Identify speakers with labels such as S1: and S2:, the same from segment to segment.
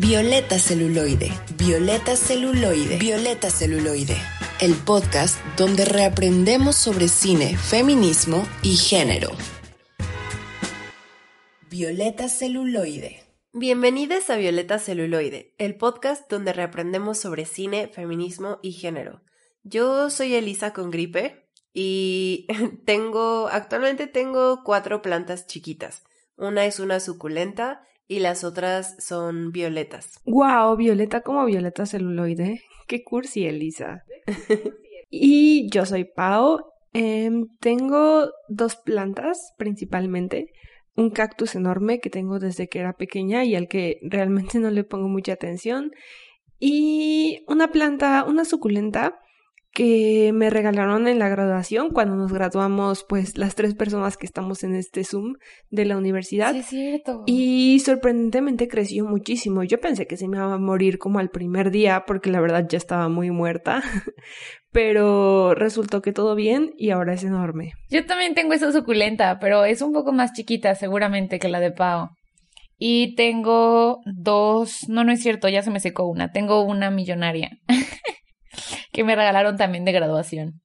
S1: Violeta Celuloide, Violeta Celuloide, Violeta Celuloide, el podcast donde reaprendemos sobre cine, feminismo y género. Violeta Celuloide.
S2: Bienvenidos a Violeta Celuloide, el podcast donde reaprendemos sobre cine, feminismo y género. Yo soy Elisa con gripe y tengo, actualmente tengo cuatro plantas chiquitas. Una es una suculenta y las otras son violetas.
S3: Wow, violeta como violeta celuloide. Qué cursi, Elisa. y yo soy Pau. Em, tengo dos plantas principalmente. Un cactus enorme que tengo desde que era pequeña y al que realmente no le pongo mucha atención. Y una planta, una suculenta que me regalaron en la graduación cuando nos graduamos, pues las tres personas que estamos en este Zoom de la universidad.
S2: Sí, es cierto.
S3: Y sorprendentemente creció muchísimo. Yo pensé que se me iba a morir como al primer día porque la verdad ya estaba muy muerta. Pero resultó que todo bien y ahora es enorme.
S4: Yo también tengo esa suculenta, pero es un poco más chiquita seguramente que la de Pau. Y tengo dos, no, no es cierto, ya se me secó una. Tengo una millonaria. que me regalaron también de graduación.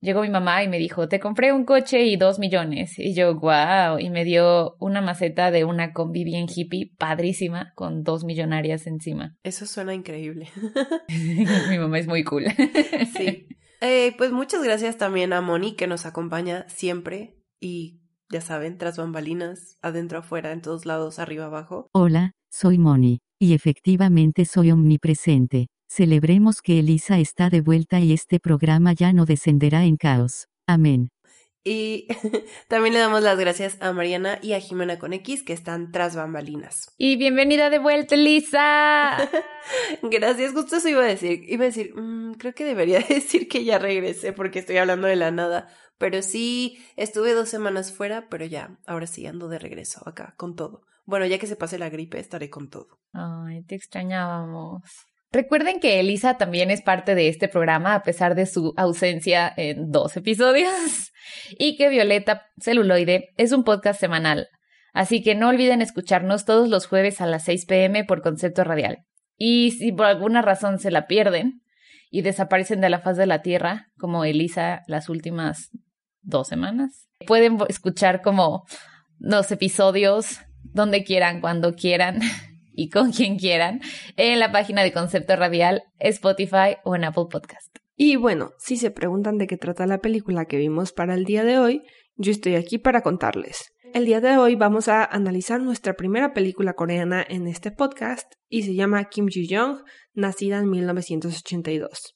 S4: Llegó mi mamá y me dijo, te compré un coche y dos millones. Y yo, wow, y me dio una maceta de una combi bien hippie, padrísima, con dos millonarias encima.
S2: Eso suena increíble.
S4: mi mamá es muy cool.
S2: sí. Eh, pues muchas gracias también a Moni que nos acompaña siempre y ya saben, tras bambalinas, adentro, afuera, en todos lados, arriba, abajo.
S5: Hola, soy Moni, y efectivamente soy omnipresente. Celebremos que Elisa está de vuelta y este programa ya no descenderá en caos. Amén.
S2: Y también le damos las gracias a Mariana y a Jimena con X que están tras bambalinas.
S4: Y bienvenida de vuelta, Elisa.
S2: gracias, justo eso iba a decir. Iba a decir, mmm, creo que debería decir que ya regresé porque estoy hablando de la nada. Pero sí, estuve dos semanas fuera, pero ya, ahora sí ando de regreso acá, con todo. Bueno, ya que se pase la gripe, estaré con todo.
S4: Ay, te extrañábamos. Recuerden que Elisa también es parte de este programa a pesar de su ausencia en dos episodios y que Violeta Celuloide es un podcast semanal. Así que no olviden escucharnos todos los jueves a las 6 pm por concepto radial. Y si por alguna razón se la pierden y desaparecen de la faz de la Tierra, como Elisa las últimas dos semanas, pueden escuchar como los episodios donde quieran, cuando quieran y con quien quieran en la página de Concepto Radial, Spotify o en Apple Podcast.
S3: Y bueno, si se preguntan de qué trata la película que vimos para el día de hoy, yo estoy aquí para contarles. El día de hoy vamos a analizar nuestra primera película coreana en este podcast y se llama Kim Ji-young, nacida en 1982.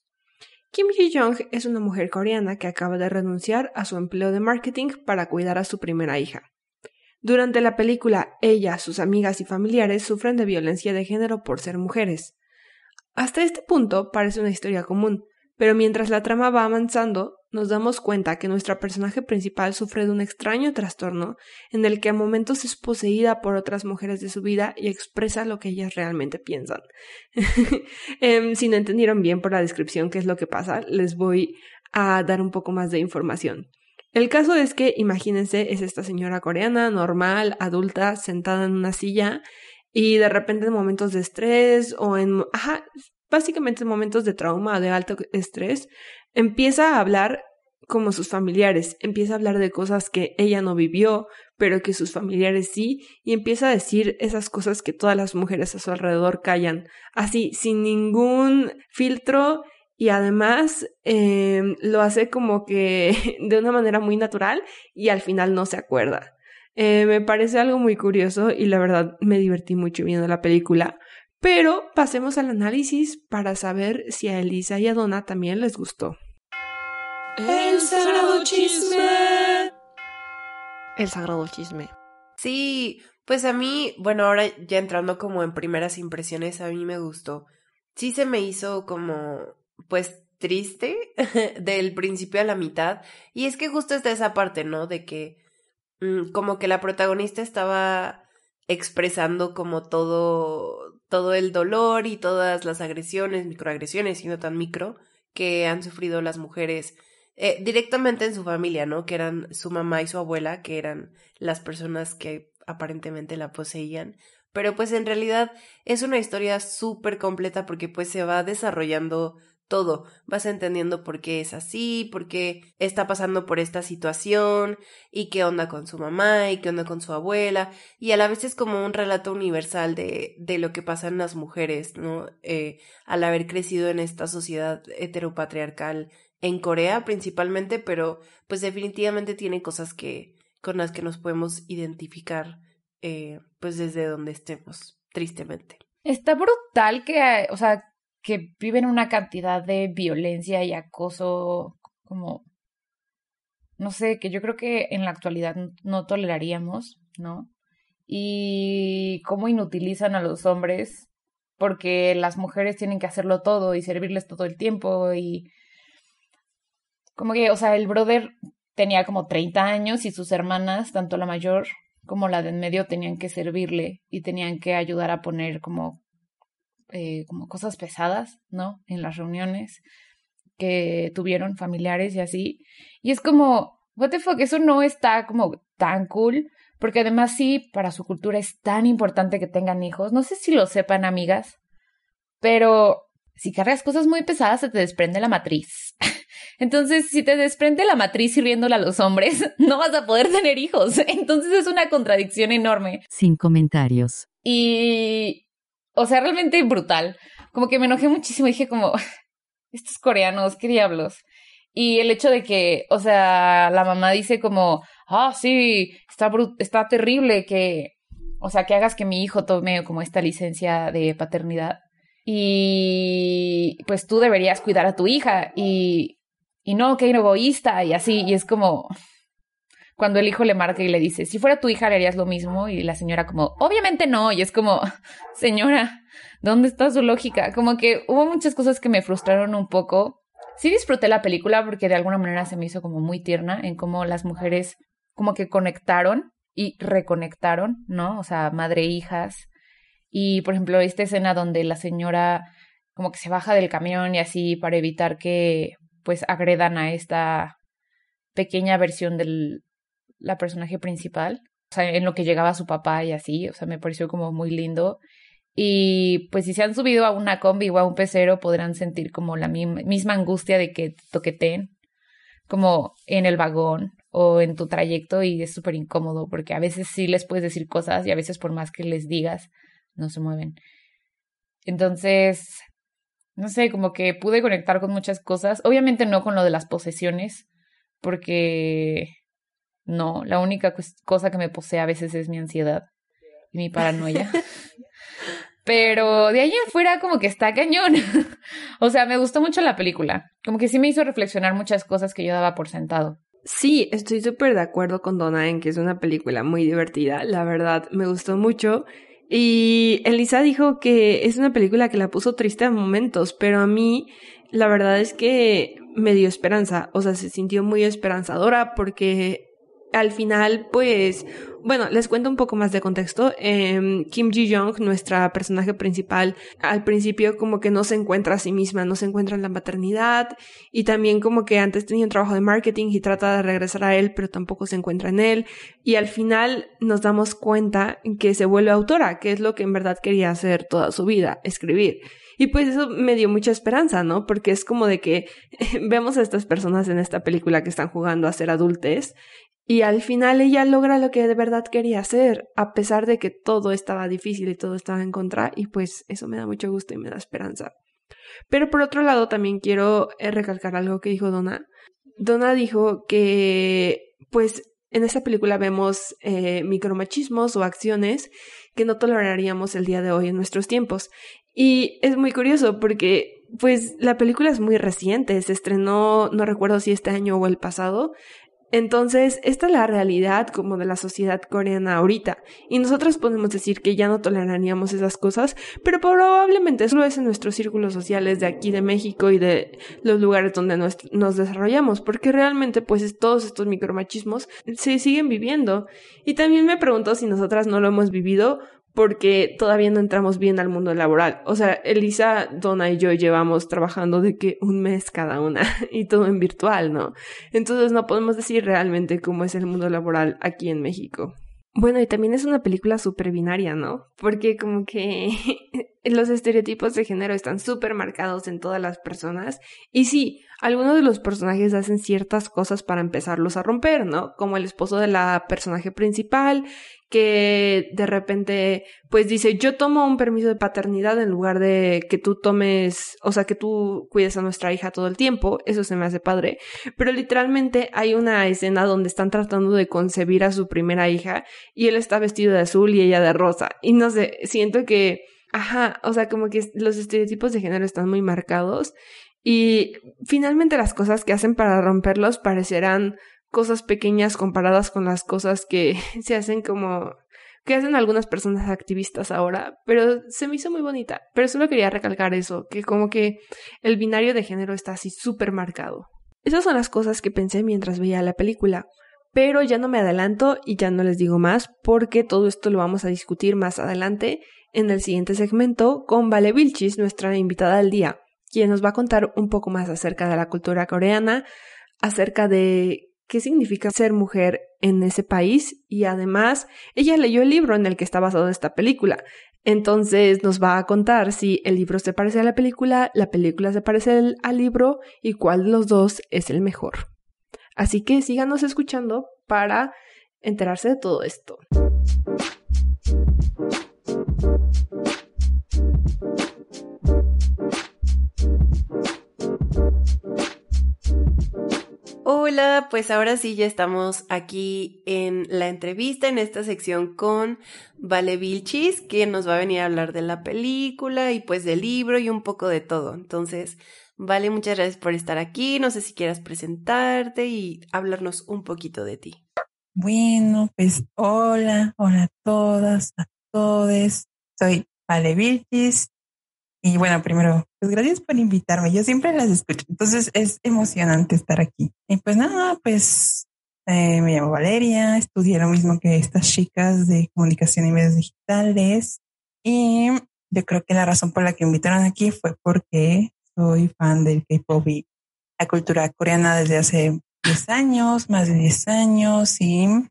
S3: Kim Ji-young es una mujer coreana que acaba de renunciar a su empleo de marketing para cuidar a su primera hija. Durante la película, ella, sus amigas y familiares sufren de violencia de género por ser mujeres. Hasta este punto parece una historia común, pero mientras la trama va avanzando, nos damos cuenta que nuestra personaje principal sufre de un extraño trastorno en el que a momentos es poseída por otras mujeres de su vida y expresa lo que ellas realmente piensan. eh, si no entendieron bien por la descripción qué es lo que pasa, les voy a dar un poco más de información. El caso es que, imagínense, es esta señora coreana, normal, adulta, sentada en una silla y de repente en momentos de estrés o en, ajá, básicamente en momentos de trauma o de alto estrés, empieza a hablar como sus familiares, empieza a hablar de cosas que ella no vivió, pero que sus familiares sí, y empieza a decir esas cosas que todas las mujeres a su alrededor callan, así, sin ningún filtro y además eh, lo hace como que de una manera muy natural y al final no se acuerda. Eh, me parece algo muy curioso y la verdad me divertí mucho viendo la película. Pero pasemos al análisis para saber si a Elisa y a Donna también les gustó.
S1: El sagrado chisme.
S3: El sagrado chisme.
S2: Sí, pues a mí, bueno, ahora ya entrando como en primeras impresiones, a mí me gustó. Sí se me hizo como pues triste del principio a la mitad. Y es que justo está esa parte, ¿no? De que mm, como que la protagonista estaba expresando como todo, todo el dolor y todas las agresiones, microagresiones, y no tan micro, que han sufrido las mujeres eh, directamente en su familia, ¿no? Que eran su mamá y su abuela, que eran las personas que aparentemente la poseían, Pero pues en realidad es una historia súper completa porque pues se va desarrollando todo. Vas entendiendo por qué es así, por qué está pasando por esta situación y qué onda con su mamá y qué onda con su abuela. Y a la vez es como un relato universal de, de lo que pasa en las mujeres, ¿no? Eh, al haber crecido en esta sociedad heteropatriarcal en Corea principalmente, pero pues definitivamente tiene cosas que con las que nos podemos identificar eh, pues desde donde estemos, tristemente.
S4: Está brutal que, o sea, que viven una cantidad de violencia y acoso como, no sé, que yo creo que en la actualidad no toleraríamos, ¿no? Y cómo inutilizan a los hombres porque las mujeres tienen que hacerlo todo y servirles todo el tiempo y como que, o sea, el brother tenía como 30 años y sus hermanas, tanto la mayor como la de en medio, tenían que servirle y tenían que ayudar a poner como eh, como cosas pesadas, ¿no? En las reuniones que tuvieron familiares y así. Y es como, what the fuck, eso no está como tan cool, porque además sí, para su cultura es tan importante que tengan hijos. No sé si lo sepan, amigas, pero si cargas cosas muy pesadas se te desprende la matriz. Entonces, si te desprende la matriz sirviéndola a los hombres, no vas a poder tener hijos. Entonces es una contradicción enorme.
S5: Sin comentarios.
S4: Y o sea, realmente brutal. Como que me enojé muchísimo. Dije como, estos coreanos, qué diablos. Y el hecho de que, o sea, la mamá dice como, ah, sí, está, está terrible que, o sea, que hagas que mi hijo tome como esta licencia de paternidad. Y pues tú deberías cuidar a tu hija. Y, y no, que egoísta y así. Y es como, cuando el hijo le marca y le dice, si fuera tu hija le harías lo mismo y la señora como, obviamente no, y es como, señora, ¿dónde está su lógica? Como que hubo muchas cosas que me frustraron un poco. Sí disfruté la película porque de alguna manera se me hizo como muy tierna en cómo las mujeres como que conectaron y reconectaron, ¿no? O sea, madre e hijas. Y por ejemplo, esta escena donde la señora como que se baja del camión y así para evitar que pues agredan a esta pequeña versión del, la personaje principal, o sea, en lo que llegaba su papá y así, o sea, me pareció como muy lindo. Y pues si se han subido a una combi o a un pecero, podrán sentir como la misma angustia de que toqueten, como en el vagón o en tu trayecto y es súper incómodo porque a veces sí les puedes decir cosas y a veces por más que les digas, no se mueven. Entonces, no sé, como que pude conectar con muchas cosas, obviamente no con lo de las posesiones, porque no, la única cosa que me posee a veces es mi ansiedad y mi paranoia. Pero de ahí en fuera como que está cañón. o sea, me gustó mucho la película. Como que sí me hizo reflexionar muchas cosas que yo daba por sentado.
S3: Sí, estoy súper de acuerdo con Donna en que es una película muy divertida. La verdad, me gustó mucho. Y Elisa dijo que es una película que la puso triste a momentos, pero a mí la verdad es que me dio esperanza. O sea, se sintió muy esperanzadora porque al final, pues, bueno, les cuento un poco más de contexto. Em, Kim Ji-young, nuestra personaje principal, al principio como que no se encuentra a sí misma, no se encuentra en la maternidad y también como que antes tenía un trabajo de marketing y trata de regresar a él, pero tampoco se encuentra en él. Y al final nos damos cuenta que se vuelve autora, que es lo que en verdad quería hacer toda su vida, escribir. Y pues eso me dio mucha esperanza, ¿no? Porque es como de que vemos a estas personas en esta película que están jugando a ser adultes y al final ella logra lo que de verdad quería hacer, a pesar de que todo estaba difícil y todo estaba en contra, y pues eso me da mucho gusto y me da esperanza. Pero por otro lado también quiero eh, recalcar algo que dijo Donna. Donna dijo que pues en esta película vemos eh, micromachismos o acciones que no toleraríamos el día de hoy en nuestros tiempos. Y es muy curioso porque pues la película es muy reciente, se estrenó, no recuerdo si este año o el pasado, entonces, esta es la realidad como de la sociedad coreana ahorita. Y nosotros podemos decir que ya no toleraríamos esas cosas, pero probablemente solo es en nuestros círculos sociales de aquí de México y de los lugares donde nos, nos desarrollamos, porque realmente pues todos estos micromachismos se siguen viviendo. Y también me pregunto si nosotras no lo hemos vivido porque todavía no entramos bien al mundo laboral. O sea, Elisa, Donna y yo llevamos trabajando de que un mes cada una y todo en virtual, ¿no? Entonces no podemos decir realmente cómo es el mundo laboral aquí en México. Bueno, y también es una película súper binaria, ¿no? Porque como que los estereotipos de género están súper marcados en todas las personas. Y sí, algunos de los personajes hacen ciertas cosas para empezarlos a romper, ¿no? Como el esposo de la personaje principal, que de repente pues dice yo tomo un permiso de paternidad en lugar de que tú tomes, o sea, que tú cuides a nuestra hija todo el tiempo, eso se me hace padre, pero literalmente hay una escena donde están tratando de concebir a su primera hija y él está vestido de azul y ella de rosa. Y no sé, siento que, ajá, o sea, como que los estereotipos de género están muy marcados y finalmente las cosas que hacen para romperlos parecerán cosas pequeñas comparadas con las cosas que se hacen como que hacen algunas personas activistas ahora, pero se me hizo muy bonita. Pero solo quería recalcar eso, que como que el binario de género está así súper marcado. Esas son las cosas que pensé mientras veía la película, pero ya no me adelanto y ya no les digo más porque todo esto lo vamos a discutir más adelante en el siguiente segmento con Vale Vilchis, nuestra invitada del día, quien nos va a contar un poco más acerca de la cultura coreana, acerca de qué significa ser mujer en ese país y además ella leyó el libro en el que está basado esta película. Entonces nos va a contar si el libro se parece a la película, la película se parece al libro y cuál de los dos es el mejor. Así que síganos escuchando para enterarse de todo esto.
S2: Hola, pues ahora sí ya estamos aquí en la entrevista, en esta sección con Vale Vilchis, que nos va a venir a hablar de la película y pues del libro y un poco de todo. Entonces, Vale, muchas gracias por estar aquí. No sé si quieras presentarte y hablarnos un poquito de ti.
S6: Bueno, pues hola, hola a todas, a todos. Soy Vale Vilchis, y bueno, primero, pues gracias por invitarme. Yo siempre las escucho, entonces es emocionante estar aquí. Y pues nada, pues eh, me llamo Valeria, estudié lo mismo que estas chicas de comunicación y medios digitales. Y yo creo que la razón por la que me invitaron aquí fue porque soy fan del K-pop y la cultura coreana desde hace 10 años, más de 10 años. Y en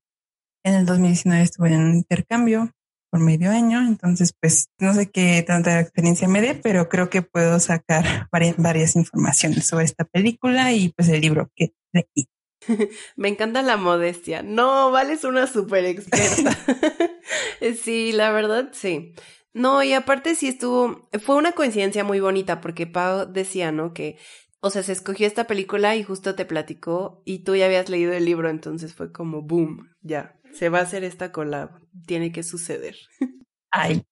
S6: el 2019 estuve en un intercambio medio año, entonces pues no sé qué tanta experiencia me dé, pero creo que puedo sacar varias, informaciones sobre esta película y pues el libro que leí.
S2: Me encanta la modestia. No, vales una súper experta. sí, la verdad, sí. No, y aparte sí estuvo, fue una coincidencia muy bonita porque Pau decía, ¿no? Que, o sea, se escogió esta película y justo te platicó y tú ya habías leído el libro, entonces fue como, boom, ya, se va a hacer esta collab, tiene que suceder.
S6: Ay,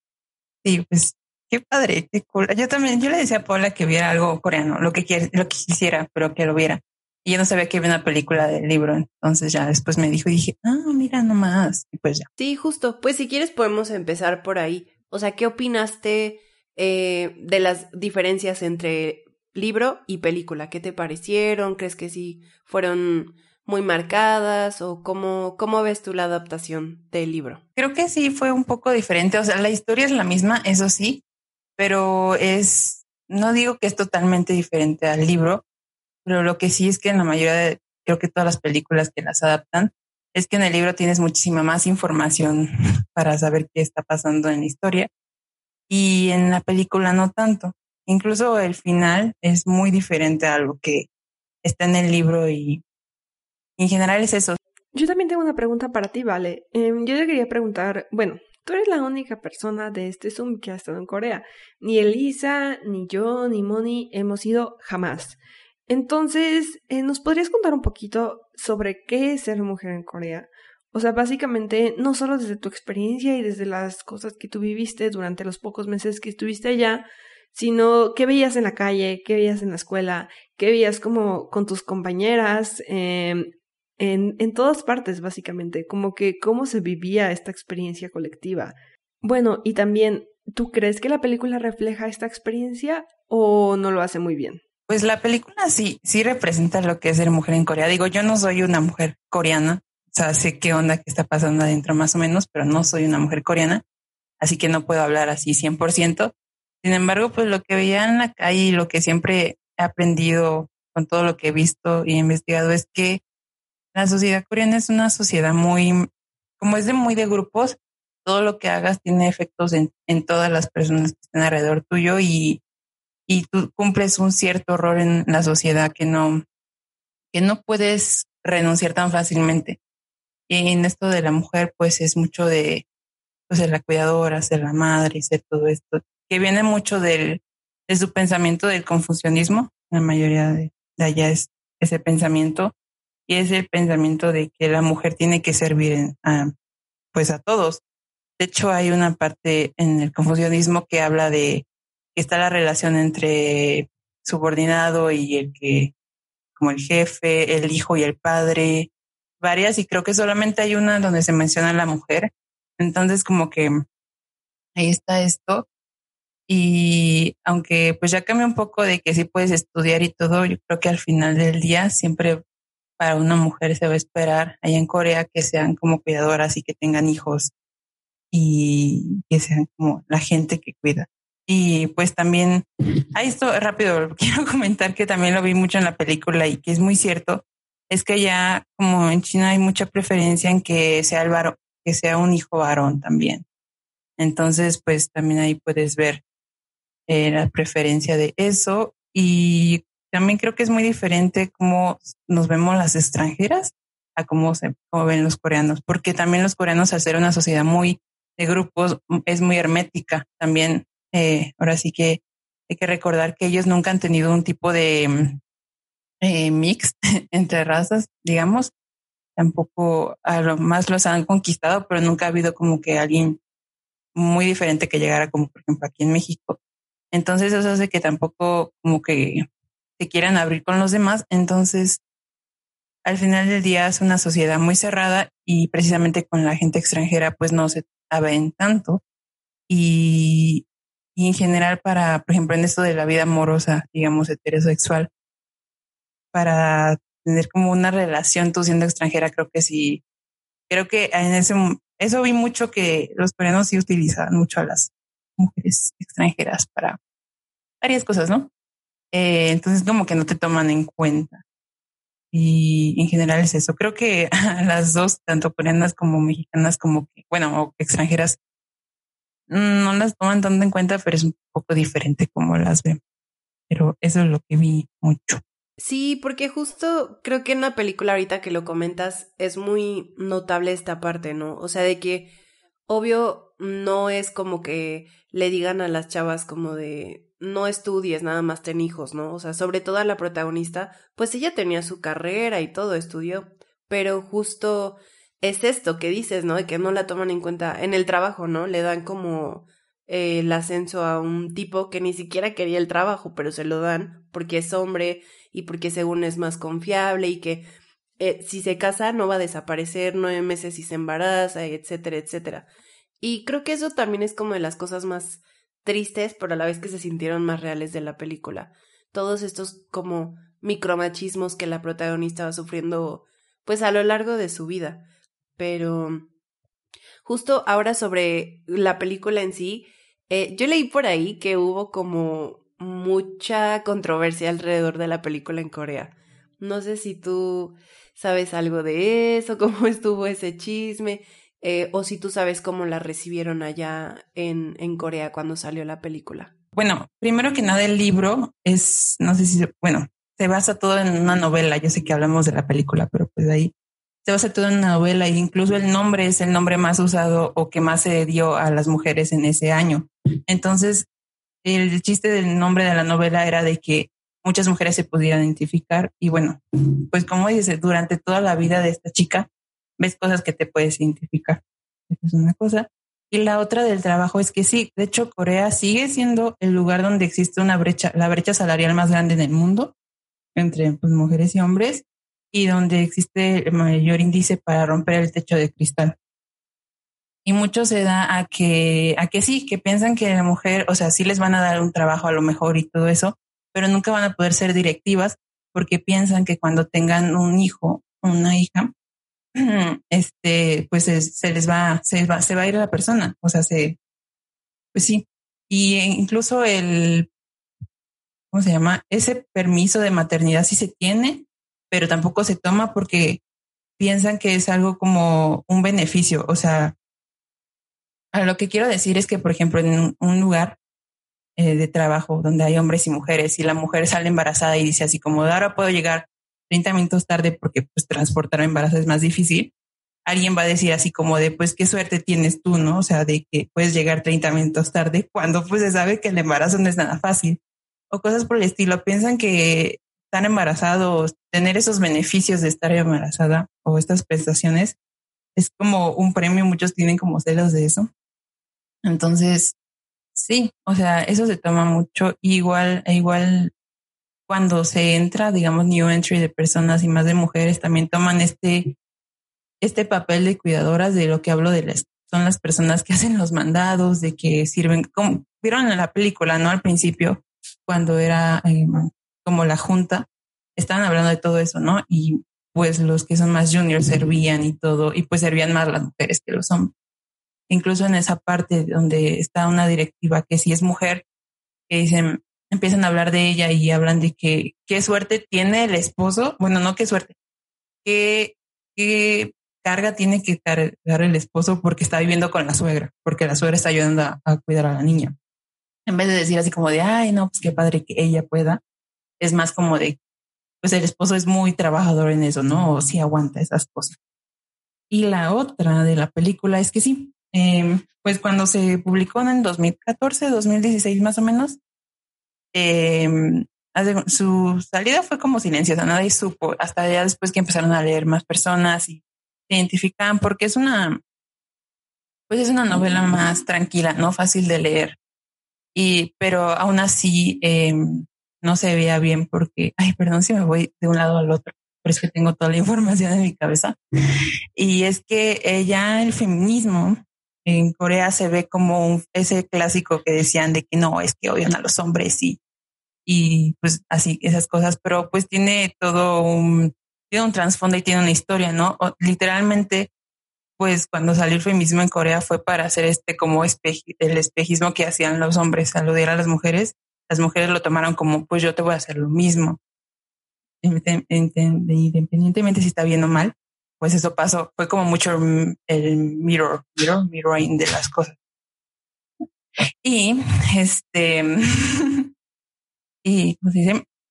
S6: sí, pues qué padre, qué cool. Yo también, yo le decía a Paula que viera algo coreano, lo que, quiera, lo que quisiera, pero que lo viera. Y yo no sabía que había una película del libro, entonces ya después me dijo y dije, ah, mira nomás, y pues ya.
S2: Sí, justo, pues si quieres podemos empezar por ahí. O sea, ¿qué opinaste eh, de las diferencias entre libro y película? ¿Qué te parecieron? ¿Crees que sí fueron muy marcadas o cómo, cómo ves tú la adaptación del libro?
S6: Creo que sí fue un poco diferente. O sea, la historia es la misma, eso sí, pero es, no digo que es totalmente diferente al libro, pero lo que sí es que en la mayoría de, creo que todas las películas que las adaptan, es que en el libro tienes muchísima más información para saber qué está pasando en la historia y en la película no tanto. Incluso el final es muy diferente a lo que está en el libro y en general es eso.
S3: Yo también tengo una pregunta para ti, Vale. Em, yo te quería preguntar, bueno, tú eres la única persona de este Zoom que ha estado en Corea. Ni Elisa, ni yo, ni Moni hemos ido jamás. Entonces, eh, ¿nos podrías contar un poquito sobre qué es ser mujer en Corea? O sea, básicamente, no solo desde tu experiencia y desde las cosas que tú viviste durante los pocos meses que estuviste allá, sino qué veías en la calle, qué veías en la escuela, qué veías como con tus compañeras, eh, en, en todas partes, básicamente, como que cómo se vivía esta experiencia colectiva. Bueno, y también, ¿tú crees que la película refleja esta experiencia o no lo hace muy bien?
S6: Pues la película sí, sí representa lo que es ser mujer en Corea. Digo, yo no soy una mujer coreana, o sea, sé qué onda que está pasando adentro más o menos, pero no soy una mujer coreana, así que no puedo hablar así 100%. Sin embargo, pues lo que veía en la calle y lo que siempre he aprendido con todo lo que he visto y investigado es que la sociedad coreana es una sociedad muy como es de muy de grupos, todo lo que hagas tiene efectos en, en todas las personas que están alrededor tuyo y, y tú cumples un cierto rol en la sociedad que no, que no puedes renunciar tan fácilmente. Y en esto de la mujer, pues es mucho de, pues, ser la cuidadora, ser la madre, ser todo esto, que viene mucho del, de su pensamiento del confucianismo. La mayoría de, de allá es ese pensamiento y es el pensamiento de que la mujer tiene que servir a, pues a todos. De hecho, hay una parte en el confucianismo que habla de que está la relación entre subordinado y el que, como el jefe, el hijo y el padre, varias, y creo que solamente hay una donde se menciona la mujer. Entonces, como que ahí está esto. Y aunque pues ya cambia un poco de que sí puedes estudiar y todo, yo creo que al final del día siempre para una mujer se va a esperar allá en Corea que sean como cuidadoras y que tengan hijos y que sean como la gente que cuida. Y pues también, ahí esto rápido, quiero comentar que también lo vi mucho en la película y que es muy cierto, es que ya como en China hay mucha preferencia en que sea el varón, que sea un hijo varón también. Entonces, pues también ahí puedes ver eh, la preferencia de eso y también creo que es muy diferente cómo nos vemos las extranjeras a cómo se cómo ven los coreanos, porque también los coreanos al ser una sociedad muy de grupos es muy hermética también. Eh, ahora sí que hay que recordar que ellos nunca han tenido un tipo de eh, mix entre razas, digamos. Tampoco a lo más los han conquistado, pero nunca ha habido como que alguien muy diferente que llegara como por ejemplo aquí en México. Entonces eso hace que tampoco como que se quieran abrir con los demás. Entonces, al final del día es una sociedad muy cerrada y precisamente con la gente extranjera pues no se ven tanto. Y, y en general para, por ejemplo, en esto de la vida amorosa, digamos, heterosexual, para tener como una relación tú siendo extranjera, creo que sí, creo que en ese, eso vi mucho que los coreanos sí utilizan mucho a las mujeres extranjeras para varias cosas, ¿no? Eh, entonces como que no te toman en cuenta. Y en general es eso. Creo que las dos, tanto coreanas como mexicanas, como que, bueno, o extranjeras, no las toman tanto en cuenta, pero es un poco diferente como las ven. Pero eso es lo que vi mucho.
S2: Sí, porque justo creo que en la película ahorita que lo comentas es muy notable esta parte, ¿no? O sea, de que obvio no es como que le digan a las chavas como de no estudies, nada más ten hijos, ¿no? O sea, sobre todo a la protagonista, pues ella tenía su carrera y todo, estudió, pero justo es esto que dices, ¿no? De que no la toman en cuenta en el trabajo, ¿no? Le dan como eh, el ascenso a un tipo que ni siquiera quería el trabajo, pero se lo dan porque es hombre y porque según es más confiable y que eh, si se casa no va a desaparecer nueve meses y se embaraza, etcétera, etcétera. Y creo que eso también es como de las cosas más tristes, pero a la vez que se sintieron más reales de la película. Todos estos como micromachismos que la protagonista va sufriendo pues a lo largo de su vida. Pero justo ahora sobre la película en sí, eh, yo leí por ahí que hubo como mucha controversia alrededor de la película en Corea. No sé si tú sabes algo de eso, cómo estuvo ese chisme. Eh, o si tú sabes cómo la recibieron allá en, en Corea cuando salió la película.
S6: Bueno, primero que nada el libro es, no sé si, bueno, se basa todo en una novela. Yo sé que hablamos de la película, pero pues ahí se basa todo en una novela e incluso el nombre es el nombre más usado o que más se dio a las mujeres en ese año. Entonces, el chiste del nombre de la novela era de que muchas mujeres se pudieran identificar y bueno, pues como dice, durante toda la vida de esta chica ves cosas que te puedes identificar. Es una cosa. Y la otra del trabajo es que sí, de hecho Corea sigue siendo el lugar donde existe una brecha, la brecha salarial más grande en el mundo entre pues, mujeres y hombres y donde existe el mayor índice para romper el techo de cristal. Y mucho se da a que, a que sí, que piensan que la mujer, o sea, sí les van a dar un trabajo a lo mejor y todo eso, pero nunca van a poder ser directivas porque piensan que cuando tengan un hijo una hija, este, pues se les va, se va, se va a ir a la persona. O sea, se, pues sí. Y incluso el, ¿cómo se llama? Ese permiso de maternidad sí se tiene, pero tampoco se toma porque piensan que es algo como un beneficio. O sea, a lo que quiero decir es que, por ejemplo, en un lugar eh, de trabajo donde hay hombres y mujeres y la mujer sale embarazada y dice así como, ahora puedo llegar 30 minutos tarde porque pues transportar embarazo es más difícil, alguien va a decir así como de, pues qué suerte tienes tú, ¿no? O sea, de que puedes llegar 30 minutos tarde cuando pues se sabe que el embarazo no es nada fácil. O cosas por el estilo. Piensan que estar embarazados, tener esos beneficios de estar embarazada o estas prestaciones es como un premio. Muchos tienen como celos de eso. Entonces, sí, o sea, eso se toma mucho. Igual, igual cuando se entra, digamos, new entry de personas y más de mujeres, también toman este, este papel de cuidadoras de lo que hablo de las, son las personas que hacen los mandados, de que sirven, como vieron en la película, ¿no? Al principio, cuando era eh, como la junta, estaban hablando de todo eso, ¿no? Y pues los que son más juniors servían y todo, y pues servían más las mujeres que los hombres. Incluso en esa parte donde está una directiva que si es mujer, que dicen, empiezan a hablar de ella y hablan de que qué suerte tiene el esposo, bueno, no qué suerte, qué, qué carga tiene que cargar el esposo porque está viviendo con la suegra, porque la suegra está ayudando a, cuidar a la niña. En vez de decir así como de, ay, no, pues qué padre que ella pueda, es más como de, pues el esposo es muy trabajador en eso, ¿no? O sí aguanta esas cosas. Y la otra de la película es que sí, em, pues cuando se publicó en 2014, 2016 más o menos, eh, su salida fue como silenciosa, nadie supo, hasta ya después que empezaron a leer más personas y se identifican porque es una, pues es una novela más tranquila, no fácil de leer. Y, pero aún así eh, no se veía bien porque, ay, perdón si me voy de un lado al otro, pero es que tengo toda la información en mi cabeza. Y es que ella, el feminismo en Corea se ve como un, ese clásico que decían de que no, es que odian a los hombres y y pues así esas cosas, pero pues tiene todo un, tiene un trasfondo y tiene una historia, ¿no? literalmente, pues cuando salió el feminismo en Corea fue para hacer este como el espejismo que hacían los hombres al odiar a las mujeres. Las mujeres lo tomaron como, pues yo te voy a hacer lo mismo. Independientemente si está bien o mal, pues eso pasó. Fue como mucho el mirror, mirror, mirroring de las cosas. Y este, Y, pues,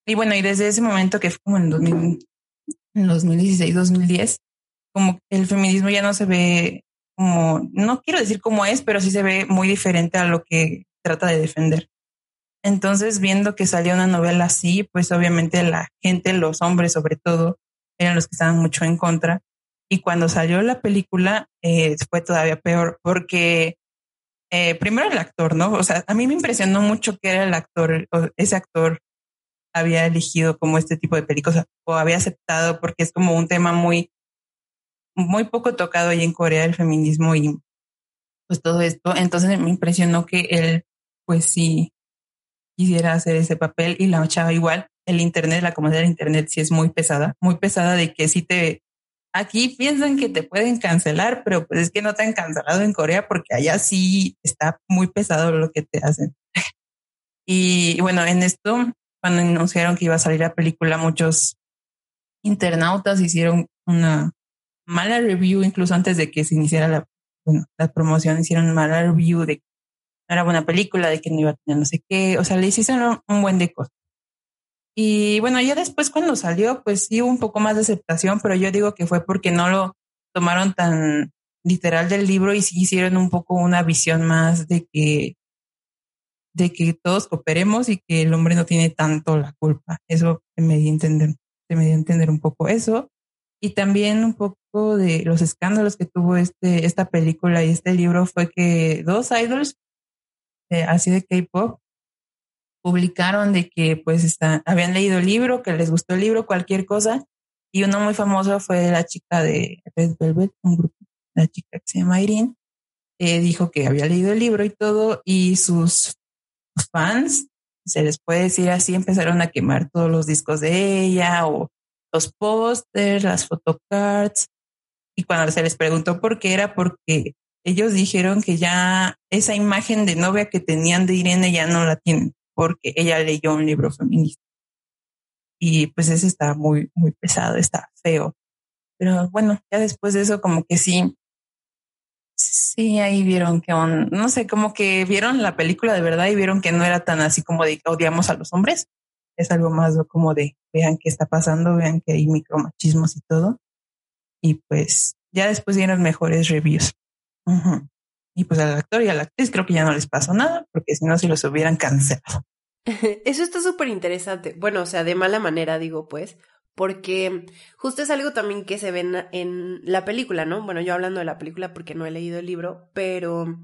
S6: y bueno, y desde ese momento que fue como en, 2016, 2010, como el feminismo ya no se ve como, no quiero decir cómo es, pero sí se ve muy diferente a lo que trata de defender. Entonces, viendo que salió una novela así, pues obviamente la gente, los hombres sobre todo, eran los que estaban mucho en contra. Y cuando salió la película, eh, fue todavía peor porque eh, primero el actor, ¿no? O sea, a mí me impresionó mucho que era el actor, ese actor había elegido como este tipo de películas o había aceptado porque es como un tema muy, muy poco tocado ahí en Corea, el feminismo y pues todo esto. Entonces me impresionó que él, pues sí, quisiera hacer ese papel y la chava igual. El Internet, la comunidad del Internet sí es muy pesada, muy pesada de que sí te Aquí piensan que te pueden cancelar, pero pues es que no te han cancelado en Corea porque allá sí está muy pesado lo que te hacen. y bueno, en esto, cuando anunciaron que iba a salir la película, muchos internautas hicieron una mala review, incluso antes de que se iniciara la, bueno, la promoción, hicieron mala review de que no era buena película, de que no iba a tener no sé qué, o sea, le hicieron un buen de cosas. Y bueno, ya después cuando salió, pues sí hubo un poco más de aceptación, pero yo digo que fue porque no lo tomaron tan literal del libro y sí hicieron un poco una visión más de que de que todos cooperemos y que el hombre no tiene tanto la culpa. Eso me dio a entender, me dio a entender un poco eso. Y también un poco de los escándalos que tuvo este, esta película y este libro fue que dos idols, eh, así de K-pop, publicaron de que pues está, habían leído el libro, que les gustó el libro, cualquier cosa. Y uno muy famoso fue la chica de Red Velvet, un grupo, la chica que se llama Irene, eh, dijo que había leído el libro y todo, y sus fans, se les puede decir así, empezaron a quemar todos los discos de ella o los pósters, las photocards. Y cuando se les preguntó por qué era, porque ellos dijeron que ya esa imagen de novia que tenían de Irene ya no la tienen porque ella leyó un libro feminista. Y pues ese está muy, muy pesado, está feo. Pero bueno, ya después de eso como que sí, sí, ahí vieron que, no sé, como que vieron la película de verdad y vieron que no era tan así como de odiamos a los hombres. Es algo más como de vean qué está pasando, vean que hay micromachismos y todo. Y pues ya después dieron mejores reviews. Y pues al actor y a la actriz creo que ya no les pasó nada, porque si no, si los hubieran cancelado.
S2: Eso está súper interesante. Bueno, o sea, de mala manera digo, pues, porque justo es algo también que se ve en, la película, ¿no? Bueno, yo hablando de la película porque no he leído el libro, pero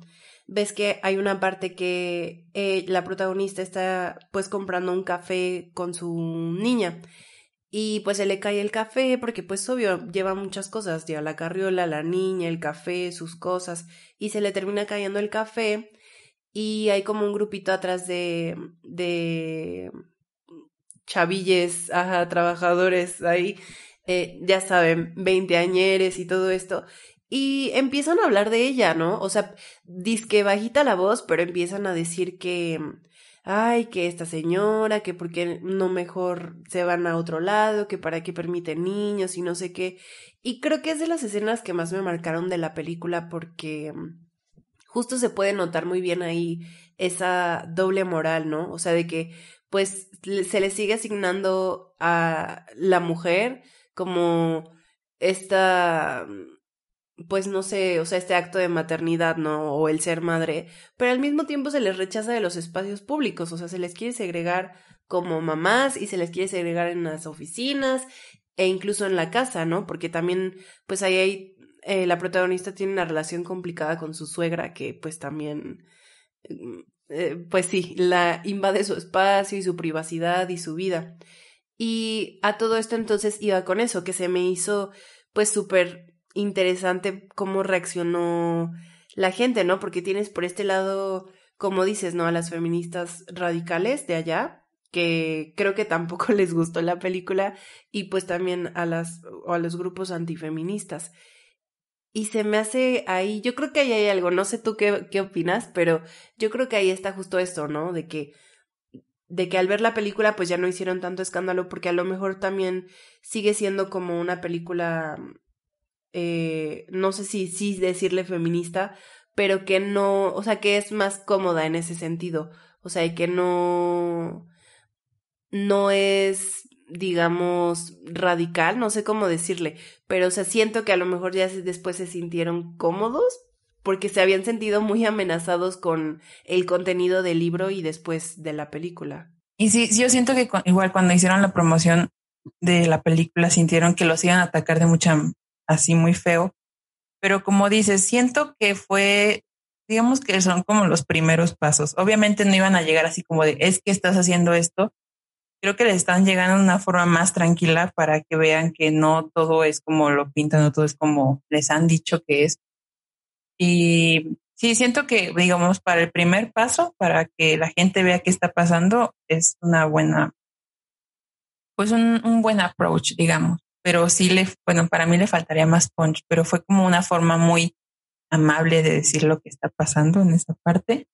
S2: ves que hay una parte que eh, la protagonista está pues comprando un café con su niña y pues se le cae el café porque pues obvio lleva muchas cosas, lleva la carriola, la niña, el café, sus cosas y se le termina cayendo el café y hay como un grupito atrás de de chavilles, ajá, trabajadores ahí, eh, ya saben, veinteañeres y todo esto. Y empiezan a hablar de ella, ¿no? O sea, que bajita la voz, pero empiezan a decir que, ay, que esta señora, que por qué no mejor se van a otro lado, que para qué permiten niños y no sé qué. Y creo que es de las escenas que más me marcaron de la película porque justo se puede notar muy bien ahí esa doble moral, ¿no? O sea, de que pues se le sigue asignando a la mujer como esta, pues no sé, o sea, este acto de maternidad, ¿no? O el ser madre, pero al mismo tiempo se les rechaza de los espacios públicos, o sea, se les quiere segregar como mamás y se les quiere segregar en las oficinas e incluso en la casa, ¿no? Porque también, pues ahí hay, eh, la protagonista tiene una relación complicada con su suegra que pues también mm, eh, pues sí, la invade su espacio y su privacidad y su vida. Y a todo esto entonces iba con eso, que se me hizo pues súper interesante cómo reaccionó la gente, ¿no? Porque tienes por este lado, como dices, ¿no? A las feministas radicales de allá, que creo que tampoco les gustó la película, y pues también a las, o a los grupos antifeministas. Y se me hace ahí, yo creo que ahí hay algo, no sé tú qué, qué opinas, pero yo creo que ahí está justo esto, ¿no? De que, de que al ver la película pues ya no hicieron tanto escándalo porque a lo mejor también sigue siendo como una película, eh, no sé si sí decirle feminista, pero que no, o sea, que es más cómoda en ese sentido, o sea, y que no, no es digamos, radical, no sé cómo decirle, pero o sea, siento que a lo mejor ya después se sintieron cómodos porque se habían sentido muy amenazados con el contenido del libro y después de la película.
S6: Y sí, sí yo siento que igual cuando hicieron la promoción de la película sintieron que los iban a atacar de mucha, así muy feo, pero como dices, siento que fue digamos que son como los primeros pasos. Obviamente no iban a llegar así como de, es que estás haciendo esto, creo que les están llegando de una forma más tranquila para que vean que no todo es como lo pintan, no todo es como les han dicho que es. Y sí, siento que, digamos, para el primer paso, para que la gente vea qué está pasando, es una buena, pues un, un buen approach, digamos. Pero sí le, bueno, para mí le faltaría más punch, pero fue como una forma muy amable de decir lo que está pasando en esta parte.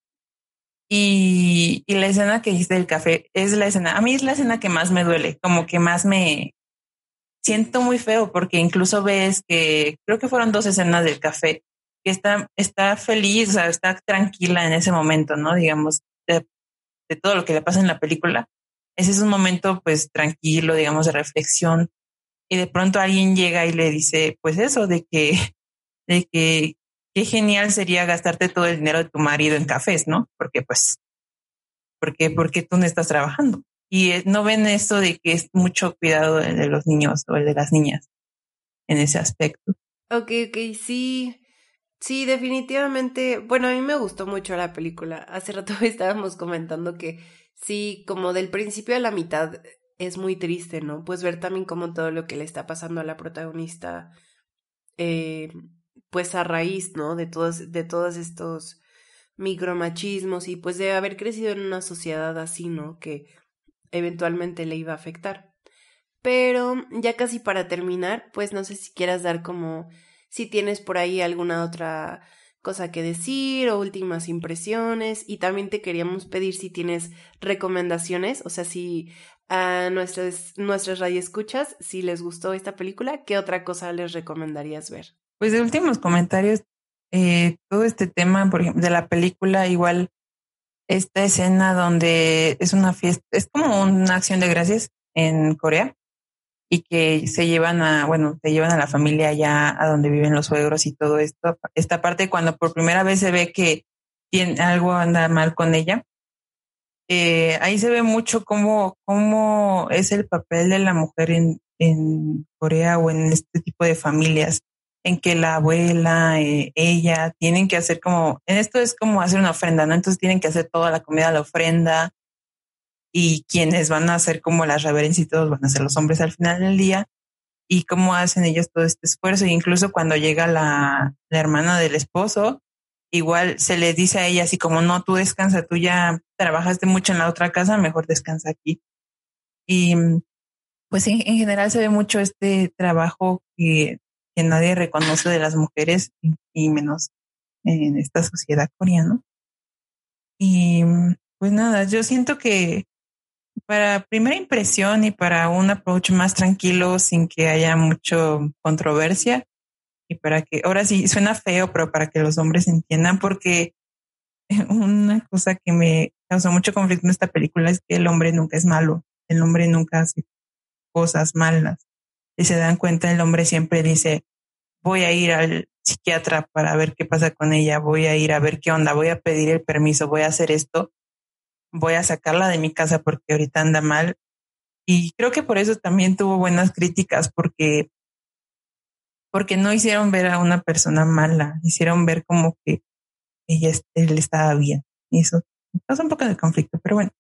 S6: Y, y, la escena que hice del café es la escena, a mí es la escena que más me duele, como que más me siento muy feo porque incluso ves que creo que fueron dos escenas del café, que está, está feliz, o sea, está tranquila en ese momento, ¿no? Digamos, de, de todo lo que le pasa en la película. Ese es un momento pues tranquilo, digamos, de reflexión. Y de pronto alguien llega y le dice, pues eso, de que, de que qué genial sería gastarte todo el dinero de tu marido en cafés, ¿no? Porque pues, porque, porque tú no estás trabajando. Y eh, no ven esto de que es mucho cuidado de los niños o de las niñas en ese aspecto.
S2: Ok, ok, sí. Sí, definitivamente. Bueno, a mí me gustó mucho la película. Hace rato estábamos comentando que sí, como del principio a la mitad es muy triste, ¿no? Pues ver también como todo lo que le está pasando a la protagonista eh, pues a raíz, ¿no? De todos, de todos estos micromachismos y pues de haber crecido en una sociedad así, ¿no? Que eventualmente le iba a afectar. Pero ya casi para terminar, pues no sé si quieras dar como si tienes por ahí alguna otra cosa que decir o últimas impresiones y también te queríamos pedir si tienes recomendaciones, o sea, si a nuestras, nuestras radioescuchas, si les gustó esta película, ¿qué otra cosa les recomendarías ver?
S6: Pues de últimos comentarios, eh, todo este tema, por ejemplo, de la película, igual esta escena donde es una fiesta, es como una acción de gracias en Corea y que se llevan a, bueno, se llevan a la familia allá a donde viven los suegros y todo esto. Esta parte cuando por primera vez se ve que tiene, algo anda mal con ella, eh, ahí se ve mucho cómo, cómo es el papel de la mujer en, en Corea o en este tipo de familias, en que la abuela, eh, ella, tienen que hacer como, en esto es como hacer una ofrenda, ¿no? Entonces tienen que hacer toda la comida, la ofrenda, y quienes van a hacer como las reverencias y todos van a ser los hombres al final del día, y cómo hacen ellos todo este esfuerzo, e incluso cuando llega la, la hermana del esposo, igual se le dice a ella así como, no, tú descansa, tú ya trabajaste mucho en la otra casa, mejor descansa aquí. Y pues en, general se ve mucho este trabajo que, que, nadie reconoce de las mujeres y, menos en esta sociedad coreana. Y pues nada, yo siento que para primera impresión y para un approach más tranquilo sin que haya mucho controversia, y para que, ahora sí, suena feo, pero para que los hombres entiendan, porque una cosa que me causó mucho conflicto en esta película es que el hombre nunca es malo, el hombre nunca hace cosas malas. Y se dan cuenta, el hombre siempre dice, voy a ir al psiquiatra para ver qué pasa con ella, voy a ir a ver qué onda, voy a pedir el permiso, voy a hacer esto, voy a sacarla de mi casa porque ahorita anda mal. Y creo que por eso también tuvo buenas críticas, porque porque no hicieron ver a una persona mala, hicieron ver como que ella él estaba bien. Y eso causa un poco de conflicto, pero bueno,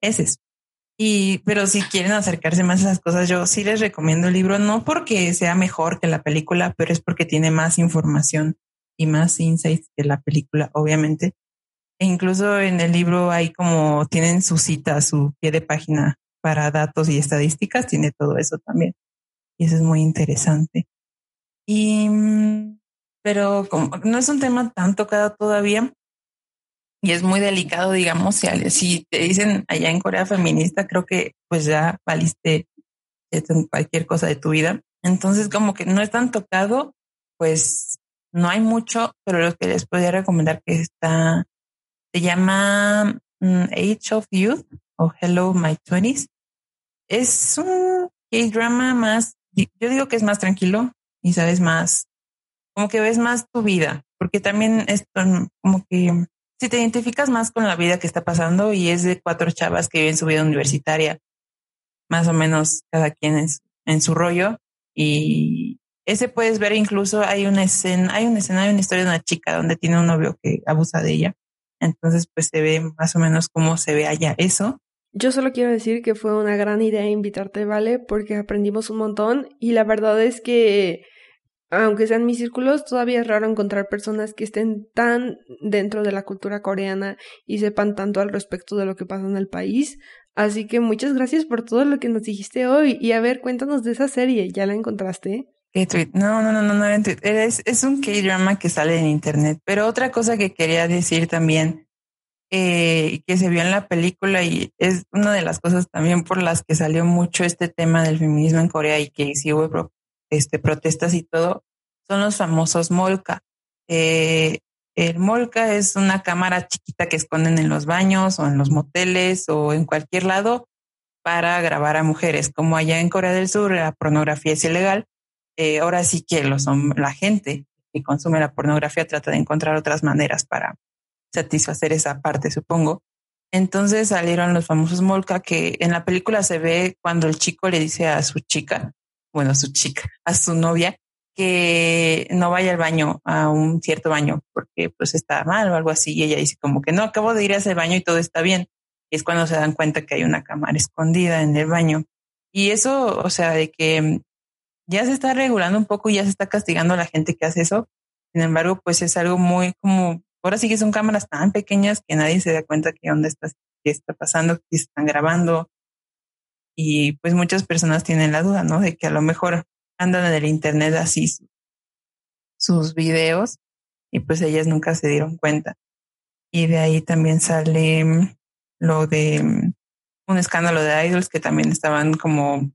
S6: es eso. Y, pero si quieren acercarse más a esas cosas, yo sí les recomiendo el libro, no porque sea mejor que la película, pero es porque tiene más información y más insights que la película, obviamente. E incluso en el libro hay como, tienen su cita, su pie de página para datos y estadísticas, tiene todo eso también. Y eso es muy interesante. Y, mm, pero como no es un tema tan tocado todavía y es muy delicado, digamos, si, te dicen allá en Corea feminista, creo que pues ya valiste cualquier cosa de tu vida. Entonces, como que no es tan tocado, pues no hay mucho, pero lo que les podría recomendar que está, se llama mm, Age of Youth o Hello My Twenties. Es un K-drama más, yo digo que es más tranquilo, y sabes más, como que ves más tu vida, porque también esto como que si te identificas más con la vida que está pasando y es de cuatro chavas que viven su vida universitaria, más o menos cada quien es en su rollo y ese puedes ver incluso hay una escena, hay una escena, hay una historia de una chica donde tiene un novio que abusa de ella. Entonces, pues se ve más o menos cómo se ve allá eso.
S3: Yo solo quiero decir que fue una gran idea invitarte, ¿vale? Porque aprendimos un montón y la verdad es que, aunque sean mis círculos, todavía es raro encontrar personas que estén tan dentro de la cultura coreana y sepan tanto al respecto de lo que pasa en el país. Así que muchas gracias por todo lo que nos dijiste hoy. Y a ver, cuéntanos de esa serie. ¿Ya la encontraste?
S6: ¿Qué tweet? No, no, no, no, no Es, es un K-drama que sale en internet. Pero otra cosa que quería decir también eh, que se vio en la película y es una de las cosas también por las que salió mucho este tema del feminismo en Corea y que sí hubo este, protestas y todo, son los famosos molca. Eh, el molca es una cámara chiquita que esconden en los baños o en los moteles o en cualquier lado para grabar a mujeres. Como allá en Corea del Sur la pornografía es ilegal, eh, ahora sí que los, la gente que consume la pornografía trata de encontrar otras maneras para satisfacer esa parte, supongo. Entonces salieron los famosos molca que en la película se ve cuando el chico le dice a su chica, bueno, a su chica, a su novia, que no vaya al baño, a un cierto baño, porque pues está mal o algo así. Y ella dice como que no, acabo de ir a ese baño y todo está bien. Y es cuando se dan cuenta que hay una cámara escondida en el baño. Y eso, o sea, de que ya se está regulando un poco y ya se está castigando a la gente que hace eso. Sin embargo, pues es algo muy como Ahora sí que son cámaras tan pequeñas que nadie se da cuenta que dónde está, qué está pasando, que están grabando. Y pues muchas personas tienen la duda, ¿no? De que a lo mejor andan en el internet así sus videos y pues ellas nunca se dieron cuenta. Y de ahí también sale mm, lo de mm, un escándalo de idols que también estaban como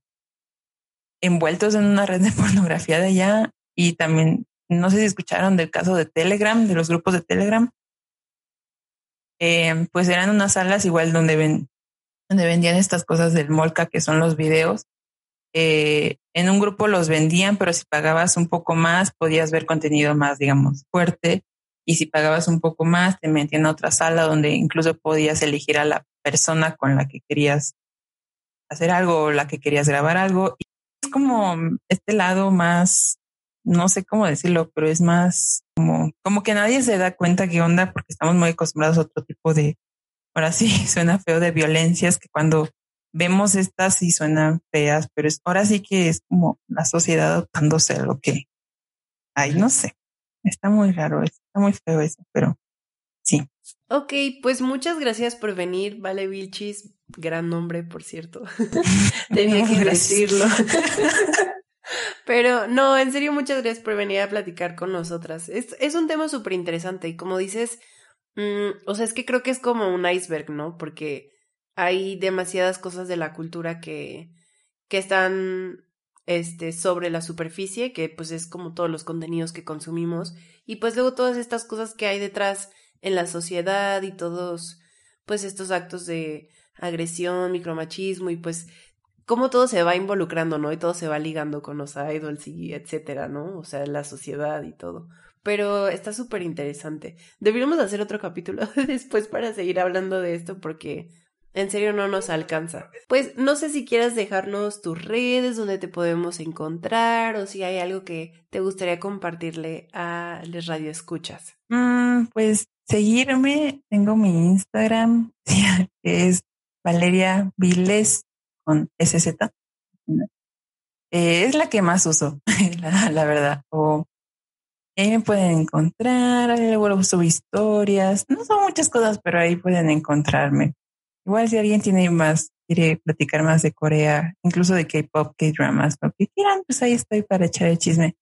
S6: envueltos en una red de pornografía de allá y también no sé si escucharon del caso de Telegram, de los grupos de Telegram. Eh, pues eran unas salas igual donde ven, donde vendían estas cosas del Molca, que son los videos. Eh, en un grupo los vendían, pero si pagabas un poco más, podías ver contenido más, digamos, fuerte. Y si pagabas un poco más, te metían a otra sala donde incluso podías elegir a la persona con la que querías hacer algo o la que querías grabar algo. Y es como este lado más, no sé cómo decirlo, pero es más como, como que nadie se da cuenta qué onda porque estamos muy acostumbrados a otro tipo de, ahora sí, suena feo de violencias que cuando vemos estas sí suenan feas, pero es, ahora sí que es como la sociedad adoptándose a lo que hay, no sé. Está muy raro, está muy feo eso, pero sí.
S2: Ok, pues muchas gracias por venir, Vale Vilchis, gran nombre, por cierto. Tenía que decirlo. Pero no, en serio, muchas gracias por venir a platicar con nosotras. Es, es un tema súper interesante y como dices, mm, o sea, es que creo que es como un iceberg, ¿no? Porque hay demasiadas cosas de la cultura que, que están este, sobre la superficie, que pues es como todos los contenidos que consumimos, y pues luego todas estas cosas que hay detrás en la sociedad y todos pues estos actos de agresión, micromachismo y pues cómo todo se va involucrando, ¿no? Y todo se va ligando con los idols y etcétera, ¿no? O sea, la sociedad y todo. Pero está súper interesante. Deberíamos hacer otro capítulo después para seguir hablando de esto porque en serio no nos alcanza. Pues no sé si quieras dejarnos tus redes donde te podemos encontrar o si hay algo que te gustaría compartirle a los radioescuchas.
S6: Mm, pues seguirme, tengo mi Instagram, que es Valeria Viles con SZ. Eh, es la que más uso, la, verdad. O ahí me pueden encontrar, ahí luego subo historias. No son muchas cosas, pero ahí pueden encontrarme. Igual si alguien tiene más, quiere platicar más de Corea, incluso de K-pop, K-dramas, lo que quieran, pues ahí estoy para echar el chisme.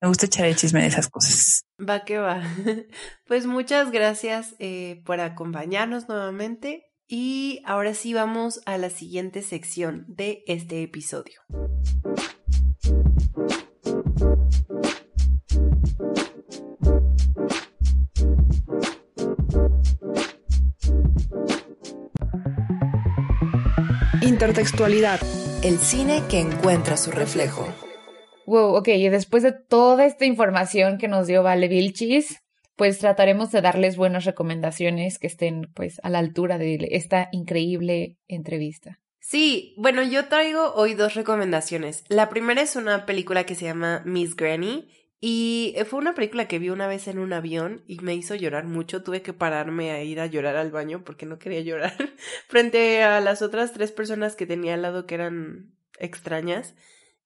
S6: Me gusta echar el chisme de esas cosas.
S2: Va que va. Pues muchas gracias eh, por acompañarnos nuevamente y ahora sí vamos a la siguiente sección de este episodio.
S1: Intertextualidad. El cine que encuentra su reflejo.
S4: Wow, ok, y después de toda esta información que nos dio Vale Vilchis, pues trataremos de darles buenas recomendaciones que estén pues a la altura de esta increíble entrevista.
S2: Sí, bueno, yo traigo hoy dos recomendaciones. La primera es una película que se llama Miss Granny y fue una película que vi una vez en un avión y me hizo llorar mucho. Tuve que pararme a ir a llorar al baño porque no quería llorar frente a las otras tres personas que tenía al lado que eran extrañas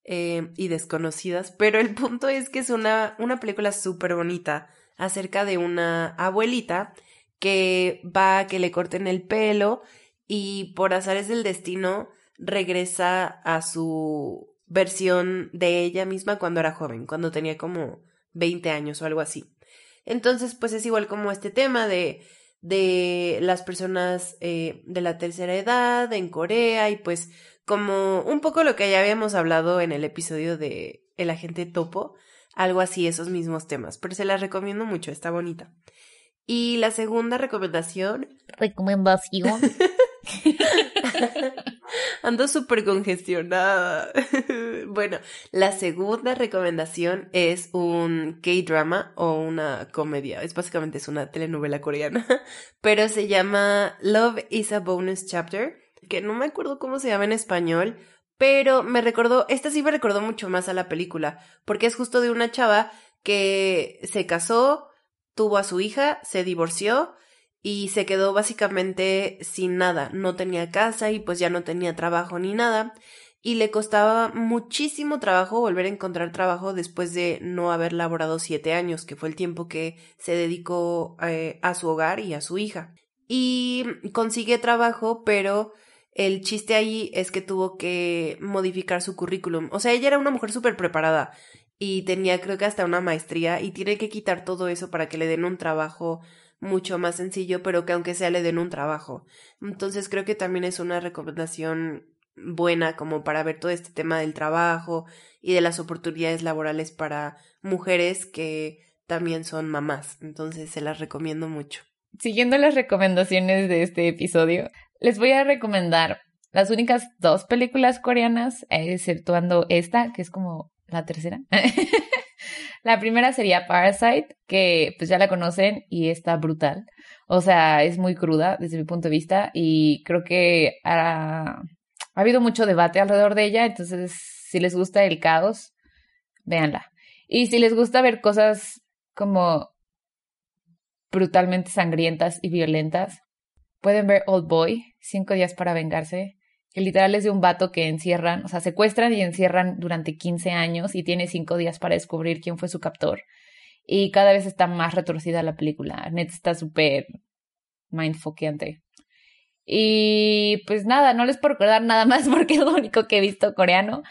S2: eh, y desconocidas. Pero el punto es que es una, una película súper bonita acerca de una abuelita que va a que le corten el pelo y por azares del destino regresa a su versión de ella misma cuando era joven, cuando tenía como 20 años o algo así. Entonces, pues es igual como este tema de, de las personas eh, de la tercera edad en Corea y pues como un poco lo que ya habíamos hablado en el episodio de El agente topo, algo así, esos mismos temas, pero se las recomiendo mucho, está bonita. Y la segunda recomendación.
S4: Recomendación.
S2: Ando súper congestionada. bueno, la segunda recomendación es un K-drama o una comedia. Es básicamente es una telenovela coreana, pero se llama Love is a Bonus Chapter, que no me acuerdo cómo se llama en español, pero me recordó, esta sí me recordó mucho más a la película, porque es justo de una chava que se casó, tuvo a su hija, se divorció y se quedó básicamente sin nada, no tenía casa y pues ya no tenía trabajo ni nada y le costaba muchísimo trabajo volver a encontrar trabajo después de no haber laborado siete años, que fue el tiempo que se dedicó eh, a su hogar y a su hija. Y consigue trabajo, pero el chiste ahí es que tuvo que modificar su currículum. O sea, ella era una mujer súper preparada y tenía creo que hasta una maestría y tiene que quitar todo eso para que le den un trabajo mucho más sencillo, pero que aunque sea le den un trabajo. Entonces creo que también es una recomendación buena como para ver todo este tema del trabajo y de las oportunidades laborales para mujeres que también son mamás. Entonces se las recomiendo mucho.
S4: Siguiendo las recomendaciones de este episodio, les voy a recomendar las únicas dos películas coreanas, exceptuando esta, que es como la tercera. la primera sería Parasite, que pues ya la conocen y está brutal. O sea, es muy cruda desde mi punto de vista y creo que ha, ha habido mucho debate alrededor de ella, entonces si les gusta el caos, véanla. Y si les gusta ver cosas como brutalmente sangrientas y violentas, pueden ver Old Boy, Cinco días para vengarse que literal es de un vato que encierran, o sea, secuestran y encierran durante 15 años y tiene cinco días para descubrir quién fue su captor. Y cada vez está más retorcida la película. Net está súper mindfuckante. Y pues nada, no les puedo recordar nada más porque es lo único que he visto coreano.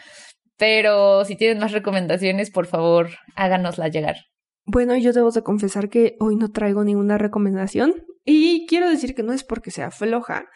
S4: Pero si tienen más recomendaciones, por favor, háganosla llegar.
S3: Bueno, yo debo de confesar que hoy no traigo ninguna recomendación. Y quiero decir que no es porque sea floja,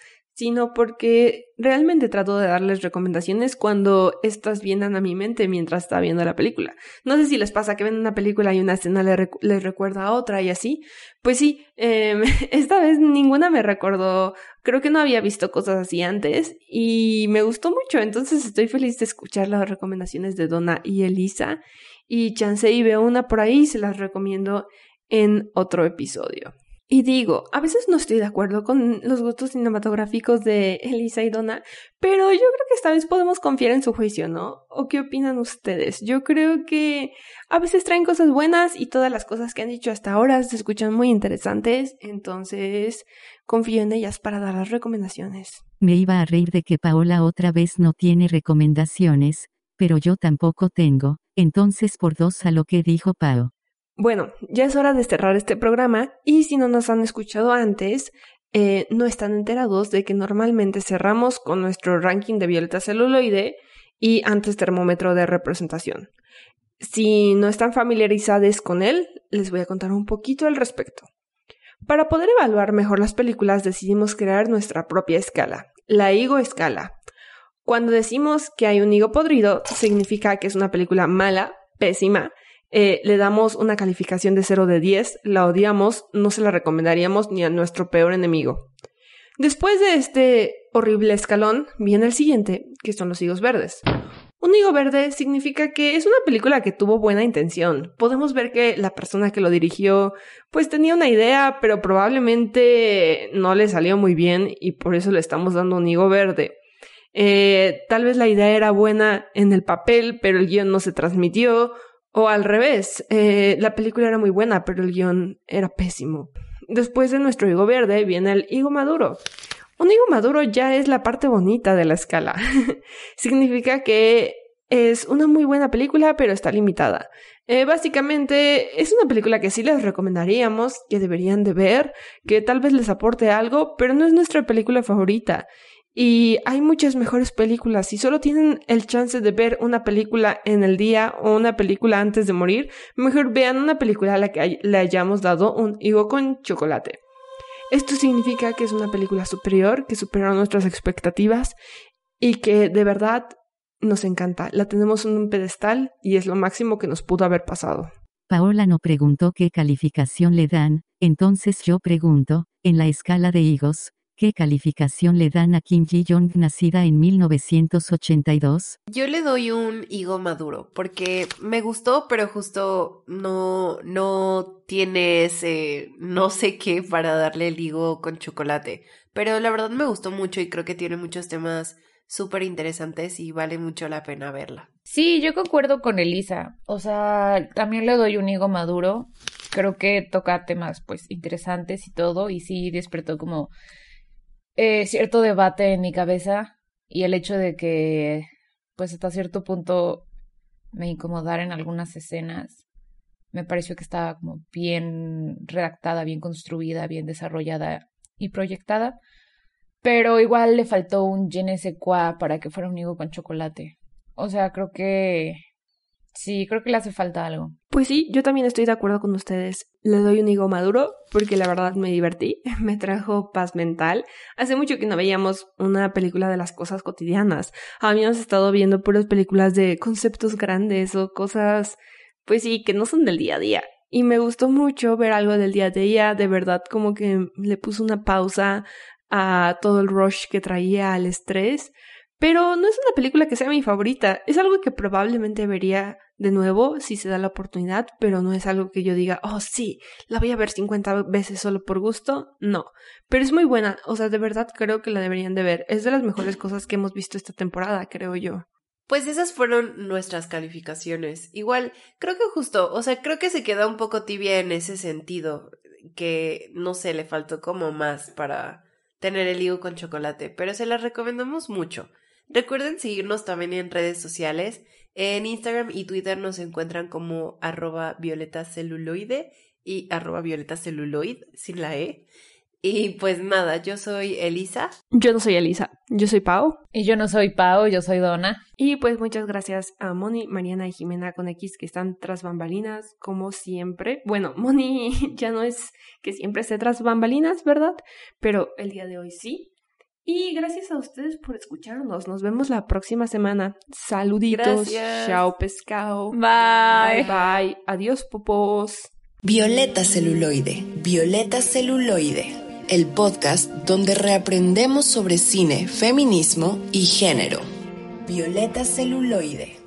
S3: sino porque realmente trato de darles recomendaciones cuando estas vienen a mi mente mientras está viendo la película. No sé si les pasa que ven una película y una escena les, recuerda a otra y así. Pues sí, em, esta vez ninguna me recordó, creo que no había visto cosas así antes y me gustó mucho, entonces estoy feliz de escuchar las recomendaciones de Donna y Elisa y chance y veo una por ahí, se las recomiendo en otro episodio. Y digo, a veces no estoy de acuerdo con los gustos cinematográficos de Elisa y Donna, pero yo creo que esta vez podemos confiar en su juicio, ¿no? ¿O qué opinan ustedes? Yo creo que a veces traen cosas buenas y todas las cosas que han dicho hasta ahora se escuchan muy interesantes, entonces confío en ellas para dar las recomendaciones.
S5: Me iba a reír de que Paola otra vez no tiene recomendaciones, pero yo tampoco tengo, entonces por dos a lo que dijo Pao.
S3: Bueno, ya es hora de cerrar este programa y si no nos han escuchado antes, eh, no están enterados de que normalmente cerramos con nuestro ranking de violeta celuloide y antes termómetro de representación. Si no están familiarizados con él, les voy a contar un poquito al respecto. Para poder evaluar mejor las películas decidimos crear nuestra propia escala, la higo escala. Cuando decimos que hay un higo podrido, significa que es una película mala, pésima, eh, le damos una calificación de 0 de 10, la odiamos, no se la recomendaríamos ni a nuestro peor enemigo. Después de este horrible escalón, viene el siguiente, que son los higos verdes. Un higo verde significa que es una película que tuvo buena intención. Podemos ver que la persona que lo dirigió pues tenía una idea, pero probablemente no le salió muy bien y por eso le estamos dando un higo verde. Eh, tal vez la idea era buena en el papel, pero el guion no se transmitió, o al revés, eh, la película era muy buena, pero el guion era pésimo. Después de nuestro higo verde viene el higo maduro. Un higo maduro ya es la parte bonita de la escala. Significa que es una muy buena película, pero está limitada. Eh, básicamente es una película que sí les recomendaríamos, que deberían de ver, que tal vez les aporte algo, pero no es nuestra película favorita. Y hay muchas mejores películas. Si solo tienen el chance de ver una película en el día o una película antes de morir, mejor vean una película a la que le hayamos dado un higo con chocolate. Esto significa que es una película superior, que supera nuestras expectativas y que de verdad nos encanta. La tenemos en un pedestal y es lo máximo que nos pudo haber pasado.
S5: Paola no preguntó qué calificación le dan, entonces yo pregunto, en la escala de higos, ¿Qué calificación le dan a Kim Ji-young nacida en 1982?
S2: Yo le doy un higo maduro porque me gustó, pero justo no no tiene ese no sé qué para darle el higo con chocolate. Pero la verdad me gustó mucho y creo que tiene muchos temas súper interesantes y vale mucho la pena verla.
S4: Sí, yo concuerdo con Elisa. O sea, también le doy un higo maduro. Creo que toca temas pues interesantes y todo y sí despertó como eh, cierto debate en mi cabeza y el hecho de que, pues hasta cierto punto, me incomodara en algunas escenas. Me pareció que estaba como bien redactada, bien construida, bien desarrollada y proyectada. Pero igual le faltó un je ne sais para que fuera un higo con chocolate. O sea, creo que Sí, creo que le hace falta algo.
S3: Pues sí, yo también estoy de acuerdo con ustedes. Le doy un higo maduro porque la verdad me divertí, me trajo paz mental. Hace mucho que no veíamos una película de las cosas cotidianas. Habíamos estado viendo puras películas de conceptos grandes o cosas, pues sí, que no son del día a día. Y me gustó mucho ver algo del día a día, de verdad como que le puso una pausa a todo el rush que traía al estrés. Pero no es una película que sea mi favorita, es algo que probablemente vería de nuevo si se da la oportunidad, pero no es algo que yo diga, oh sí, la voy a ver 50 veces solo por gusto, no. Pero es muy buena, o sea, de verdad creo que la deberían de ver, es de las mejores cosas que hemos visto esta temporada, creo yo.
S2: Pues esas fueron nuestras calificaciones. Igual, creo que justo, o sea, creo que se queda un poco tibia en ese sentido, que no sé, le faltó como más para tener el higo con chocolate, pero se las recomendamos mucho. Recuerden seguirnos también en redes sociales. En Instagram y Twitter nos encuentran como arroba violeta celuloide y arroba violeta celuloid sin la E. Y pues nada, yo soy Elisa.
S3: Yo no soy Elisa, yo soy Pau.
S4: Y yo no soy Pau, yo soy Donna.
S3: Y pues muchas gracias a Moni, Mariana y Jimena con X que están tras bambalinas, como siempre. Bueno, Moni ya no es que siempre esté tras bambalinas, ¿verdad? Pero el día de hoy sí. Y gracias a ustedes por escucharnos. Nos vemos la próxima semana. Saluditos.
S2: Gracias.
S3: Chao, pescado.
S4: Bye.
S3: Bye, bye. Adiós, popos.
S1: Violeta Celuloide, Violeta Celuloide, el podcast donde reaprendemos sobre cine, feminismo y género. Violeta Celuloide.